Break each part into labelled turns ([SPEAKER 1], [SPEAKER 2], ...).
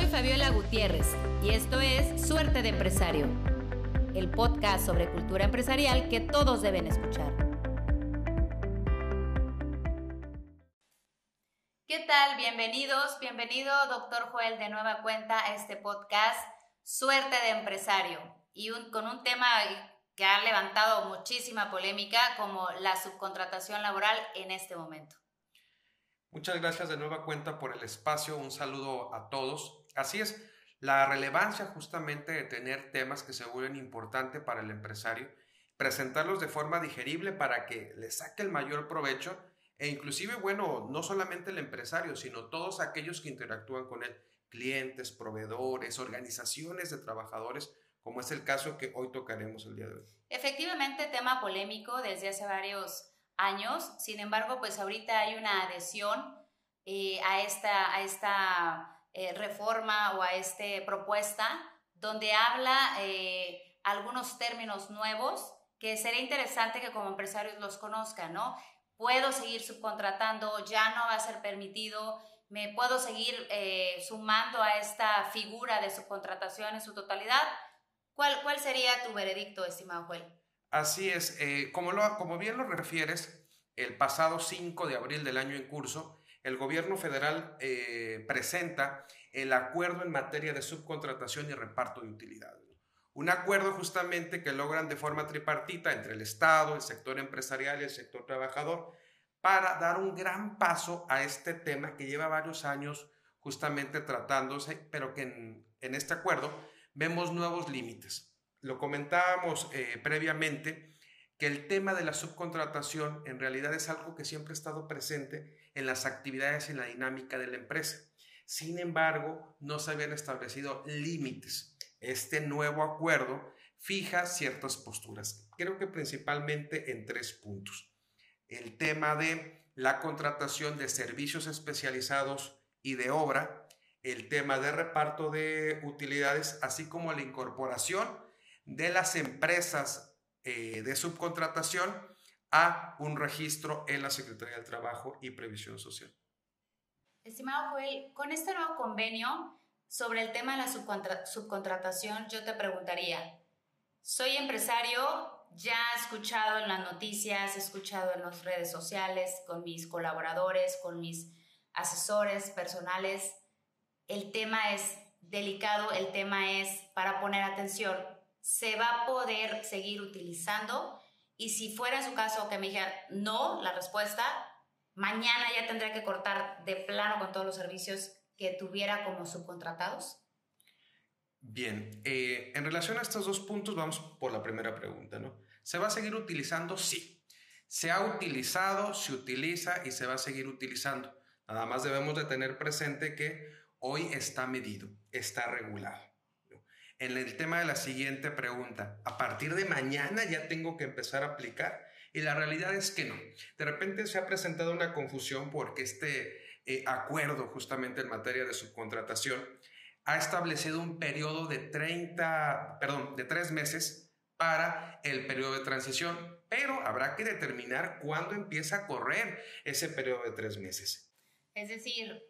[SPEAKER 1] Soy Fabiola Gutiérrez y esto es Suerte de Empresario, el podcast sobre cultura empresarial que todos deben escuchar. ¿Qué tal? Bienvenidos, bienvenido doctor Joel de nueva cuenta a este podcast Suerte de Empresario y con un tema que ha levantado muchísima polémica como la subcontratación laboral en este momento.
[SPEAKER 2] Muchas gracias de nueva cuenta por el espacio, un saludo a todos. Así es, la relevancia justamente de tener temas que se vuelven importantes para el empresario, presentarlos de forma digerible para que le saque el mayor provecho e inclusive, bueno, no solamente el empresario, sino todos aquellos que interactúan con él, clientes, proveedores, organizaciones de trabajadores, como es el caso que hoy tocaremos el día de hoy.
[SPEAKER 1] Efectivamente, tema polémico desde hace varios años, sin embargo, pues ahorita hay una adhesión eh, a esta, a esta eh, reforma o a esta propuesta donde habla eh, algunos términos nuevos que sería interesante que como empresarios los conozcan, ¿no? Puedo seguir subcontratando, ya no va a ser permitido, me puedo seguir eh, sumando a esta figura de subcontratación en su totalidad. ¿Cuál, cuál sería tu veredicto, estimado Joel?
[SPEAKER 2] Así es, como, lo, como bien lo refieres, el pasado 5 de abril del año en curso, el gobierno federal eh, presenta el acuerdo en materia de subcontratación y reparto de utilidades. Un acuerdo justamente que logran de forma tripartita entre el Estado, el sector empresarial y el sector trabajador para dar un gran paso a este tema que lleva varios años justamente tratándose, pero que en, este acuerdo vemos nuevos límites. Lo comentábamos eh, previamente que el tema de la subcontratación en realidad es algo que siempre ha estado presente en las actividades y la dinámica de la empresa. Sin embargo, no se habían establecido límites. Este nuevo acuerdo fija ciertas posturas, creo que principalmente en tres puntos. El tema de la contratación de servicios especializados y de obra, el tema de reparto de utilidades, así como la incorporación de las empresas eh, de subcontratación a un registro en la Secretaría del Trabajo y Previsión Social.
[SPEAKER 1] Estimado Joel, con este nuevo convenio sobre el tema de la subcontratación, yo te preguntaría, soy empresario, ya he escuchado en las noticias, he escuchado en las redes sociales, con mis colaboradores, con mis asesores personales, el tema es delicado, el tema es para poner atención se va a poder seguir utilizando y si fuera en su caso que me dijera no, la respuesta, mañana ya tendría que cortar de plano con todos los servicios que tuviera como subcontratados?
[SPEAKER 2] Bien, eh, en relación a estos dos puntos vamos por la primera pregunta, ¿no? ¿Se va a seguir utilizando? Sí. Se ha utilizado, se utiliza y se va a seguir utilizando. Nada más debemos de tener presente que hoy está medido, está regulado en el tema de la siguiente pregunta. ¿A partir de mañana ya tengo que empezar a aplicar? Y la realidad es que no. De repente se ha presentado una confusión porque este eh, acuerdo justamente en materia de subcontratación ha establecido un periodo de 30, perdón, de tres meses para el periodo de transición, pero habrá que determinar cuándo empieza a correr ese periodo de tres meses.
[SPEAKER 1] Es decir,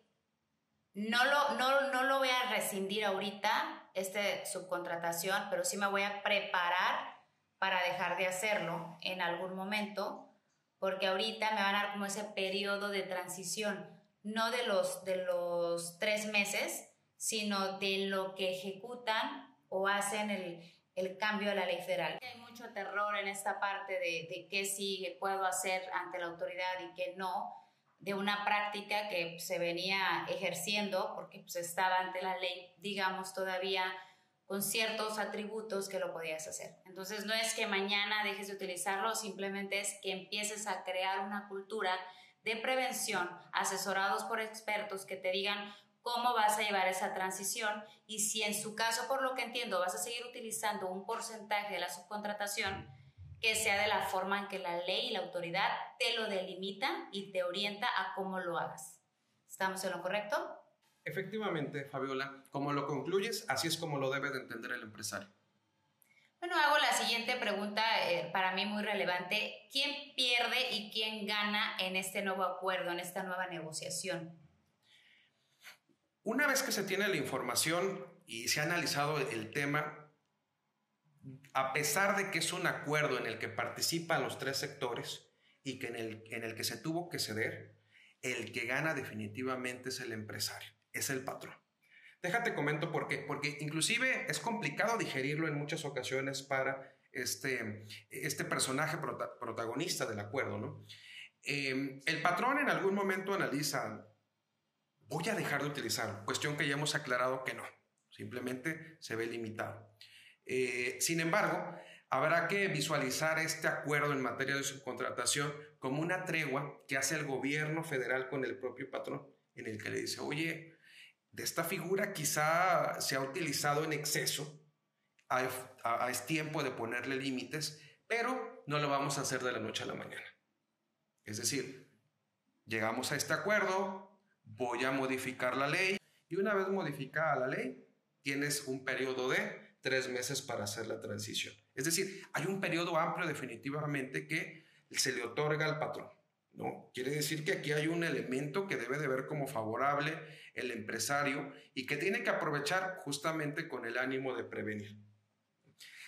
[SPEAKER 1] no lo, no, no lo voy a rescindir ahorita, este subcontratación, pero sí me voy a preparar para dejar de hacerlo en algún momento, porque ahorita me van a dar como ese periodo de transición, no de los, de los tres meses, sino de lo que ejecutan o hacen el, el cambio a la ley federal. Hay mucho terror en esta parte de, de qué sí puedo hacer ante la autoridad y qué no, de una práctica que se venía ejerciendo porque pues, estaba ante la ley, digamos, todavía con ciertos atributos que lo podías hacer. Entonces no es que mañana dejes de utilizarlo, simplemente es que empieces a crear una cultura de prevención asesorados por expertos que te digan cómo vas a llevar esa transición y si en su caso, por lo que entiendo, vas a seguir utilizando un porcentaje de la subcontratación, que sea de la forma en que la ley y la autoridad te lo delimitan y te orienta a cómo lo hagas. ¿Estamos en lo correcto?
[SPEAKER 2] Efectivamente, Fabiola, como lo concluyes, así es como lo debe de entender el empresario.
[SPEAKER 1] Bueno, hago la siguiente pregunta, eh, para mí muy relevante. ¿Quién pierde y quién gana en este nuevo acuerdo, en esta nueva negociación?
[SPEAKER 2] Una vez que se tiene la información y se ha analizado el tema, a pesar de que es un acuerdo en el que participan los tres sectores y que en el, en el que se tuvo que ceder, el que gana definitivamente es el empresario, es el patrón. Déjate comento por qué, porque inclusive es complicado digerirlo en muchas ocasiones para este, este personaje protagonista del acuerdo, ¿no? Em, el patrón en algún momento analiza, voy a dejar de utilizar, cuestión que ya hemos aclarado que no, simplemente se ve limitado. Eh, sin embargo, habrá que visualizar este acuerdo en materia de subcontratación como una tregua que hace el gobierno federal con el propio patrón, en el que le dice, oye, de esta figura quizá se ha utilizado en exceso, es tiempo de ponerle límites, pero no lo vamos a hacer de la noche a la mañana. Es decir, llegamos a este acuerdo, voy a modificar la ley y una vez modificada la ley, tienes un periodo de tres meses para hacer la transición. Es decir, hay un periodo amplio definitivamente que se le otorga al patrón. ¿no? Quiere decir que aquí hay un elemento que debe de ver como favorable el empresario y que tiene que aprovechar justamente con el ánimo de prevenir.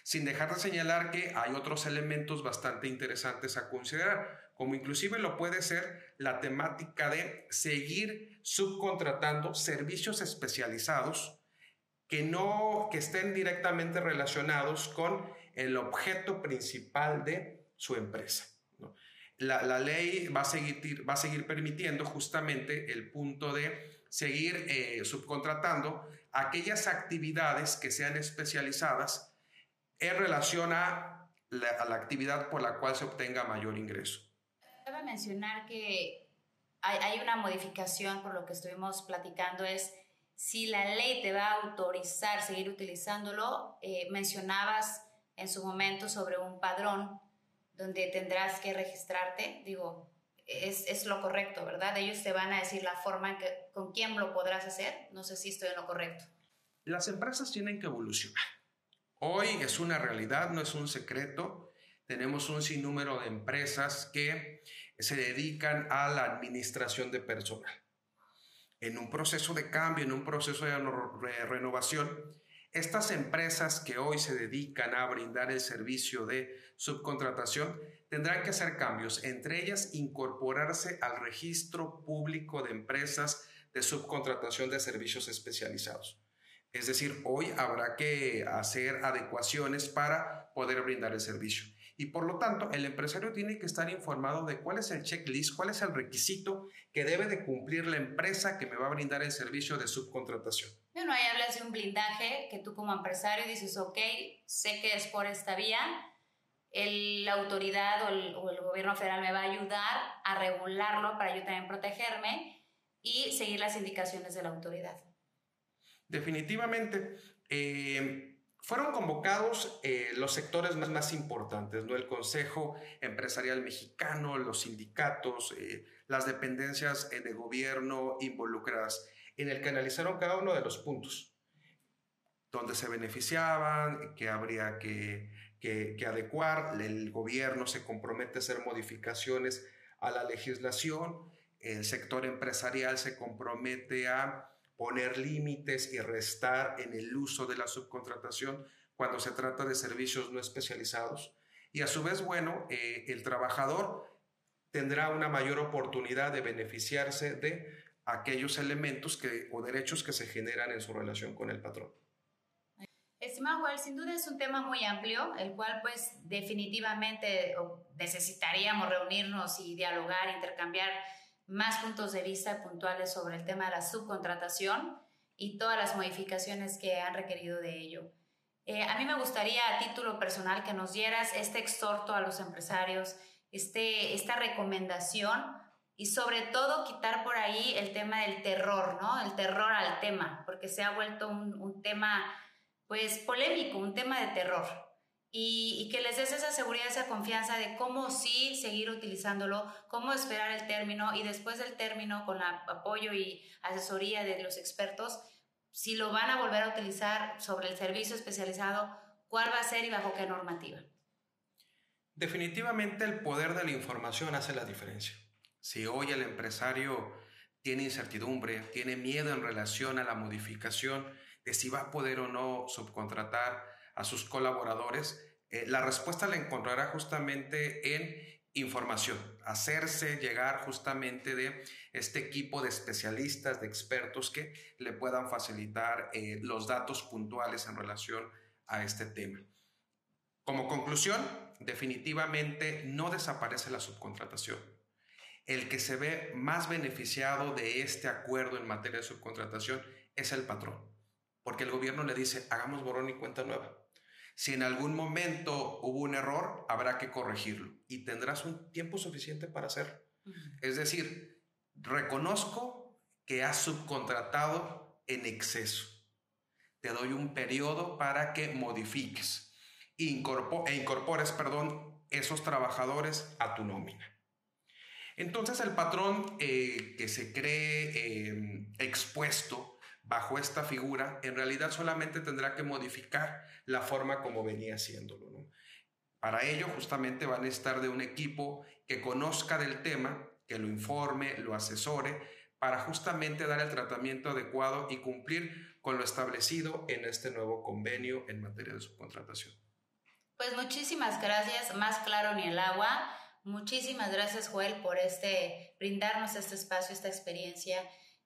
[SPEAKER 2] Sin dejar de señalar que hay otros elementos bastante interesantes a considerar, como inclusive lo puede ser la temática de seguir subcontratando servicios especializados que no que estén directamente relacionados con el objeto principal de su empresa. La, ley va a, seguir, va seguir permitiendo justamente el punto de seguir eh, subcontratando aquellas actividades que sean especializadas en relación a la, a la actividad por la cual se obtenga mayor ingreso.
[SPEAKER 1] Cabe mencionar que hay una modificación por lo que estuvimos platicando, es si la ley te va a autorizar seguir utilizándolo, eh, mencionabas en su momento sobre un padrón donde tendrás que registrarte, digo, es, es, lo correcto, ¿verdad? Ellos te van a decir la forma que, con quién lo podrás hacer. No sé si estoy en lo correcto.
[SPEAKER 2] Las empresas tienen que evolucionar. Hoy es una realidad, no es un secreto. Tenemos un sinnúmero de empresas que se dedican a la administración de personal en un proceso de cambio, en un proceso de renovación, estas empresas que hoy se dedican a brindar el servicio de subcontratación tendrán que hacer cambios, entre ellas incorporarse al registro público de empresas de subcontratación de servicios especializados. Es decir, hoy habrá que hacer adecuaciones para poder brindar el servicio. Y por lo tanto, el empresario tiene que estar informado de cuál es el checklist, cuál es el requisito que debe de cumplir la empresa que me va a brindar el servicio de subcontratación.
[SPEAKER 1] Bueno, ahí hablas de un blindaje que tú como empresario dices, ok, sé que es por esta vía, el, la autoridad o el, o el gobierno federal me va a ayudar a regularlo para yo también protegerme y seguir las indicaciones de la autoridad.
[SPEAKER 2] Definitivamente. Eh, fueron convocados eh, los sectores más, importantes, ¿no? el Consejo Empresarial Mexicano, los sindicatos, eh, las dependencias de gobierno involucradas, en el que analizaron cada uno de los puntos, donde se beneficiaban, que habría que, que, que adecuar, el gobierno se compromete a hacer modificaciones a la legislación, el sector empresarial se compromete a poner límites y restar en el uso de la subcontratación cuando se trata de servicios no especializados. Y a su vez, bueno, eh, el trabajador tendrá una mayor oportunidad de beneficiarse de aquellos elementos que, o derechos que se generan en su relación con el patrón.
[SPEAKER 1] Estimado sin duda es un tema muy amplio, el cual pues definitivamente necesitaríamos reunirnos y dialogar, intercambiar más puntos de vista puntuales sobre el tema de la subcontratación y todas las modificaciones que han requerido de ello. Eh, a mí me gustaría a título personal que nos dieras este exhorto a los empresarios, este, esta recomendación y sobre todo quitar por ahí el tema del terror, ¿no? El terror al tema, porque se ha vuelto un, un tema pues polémico, un tema de terror y, que les des esa seguridad, esa confianza de cómo sí seguir utilizándolo, cómo esperar el término y después del término con el apoyo y asesoría de los expertos, si lo van a volver a utilizar sobre el servicio especializado, cuál va a ser y bajo qué normativa.
[SPEAKER 2] Definitivamente el poder de la información hace la diferencia. Si hoy el empresario tiene incertidumbre, tiene miedo en relación a la modificación de si va a poder o no subcontratar a sus colaboradores, eh, la respuesta la encontrará justamente en información, hacerse llegar justamente de este equipo de especialistas, de expertos que le puedan facilitar eh, los datos puntuales en relación a este tema. Como conclusión, definitivamente no desaparece la subcontratación. El que se ve más beneficiado de este acuerdo en materia de subcontratación es el patrón, porque el gobierno le dice, hagamos borrón y cuenta nueva. Si en algún momento hubo un error, habrá que corregirlo y tendrás un tiempo suficiente para hacerlo. Es decir, reconozco que has subcontratado en exceso. Te doy un periodo para que modifiques e, incorpores perdón, esos trabajadores a tu nómina. Entonces el patrón eh, que se cree em, expuesto bajo esta figura, en realidad solamente tendrá que modificar la forma como venía haciéndolo. Para ello, justamente van a estar de un equipo que conozca del tema, que lo informe, lo asesore, para justamente dar el tratamiento adecuado y cumplir con lo establecido en este nuevo convenio en materia de subcontratación.
[SPEAKER 1] Pues muchísimas gracias, más claro ni el agua. Muchísimas gracias, Joel, por este brindarnos este espacio, esta experiencia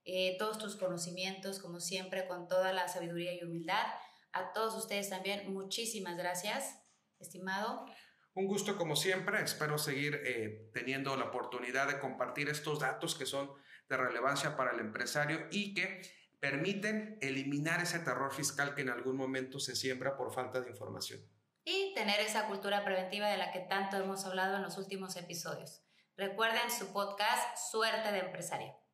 [SPEAKER 1] eh, todos tus conocimientos, como siempre, con toda la sabiduría y humildad. A todos ustedes también, muchísimas gracias, estimado.
[SPEAKER 2] Un gusto como siempre, espero seguir eh, teniendo la oportunidad de compartir estos datos que son de relevancia para el empresario y que permiten eliminar ese terror fiscal que en algún momento se siembra por falta de información.
[SPEAKER 1] Y tener esa cultura preventiva de la que tanto hemos hablado en los últimos episodios. Recuerden su podcast Suerte de Empresario.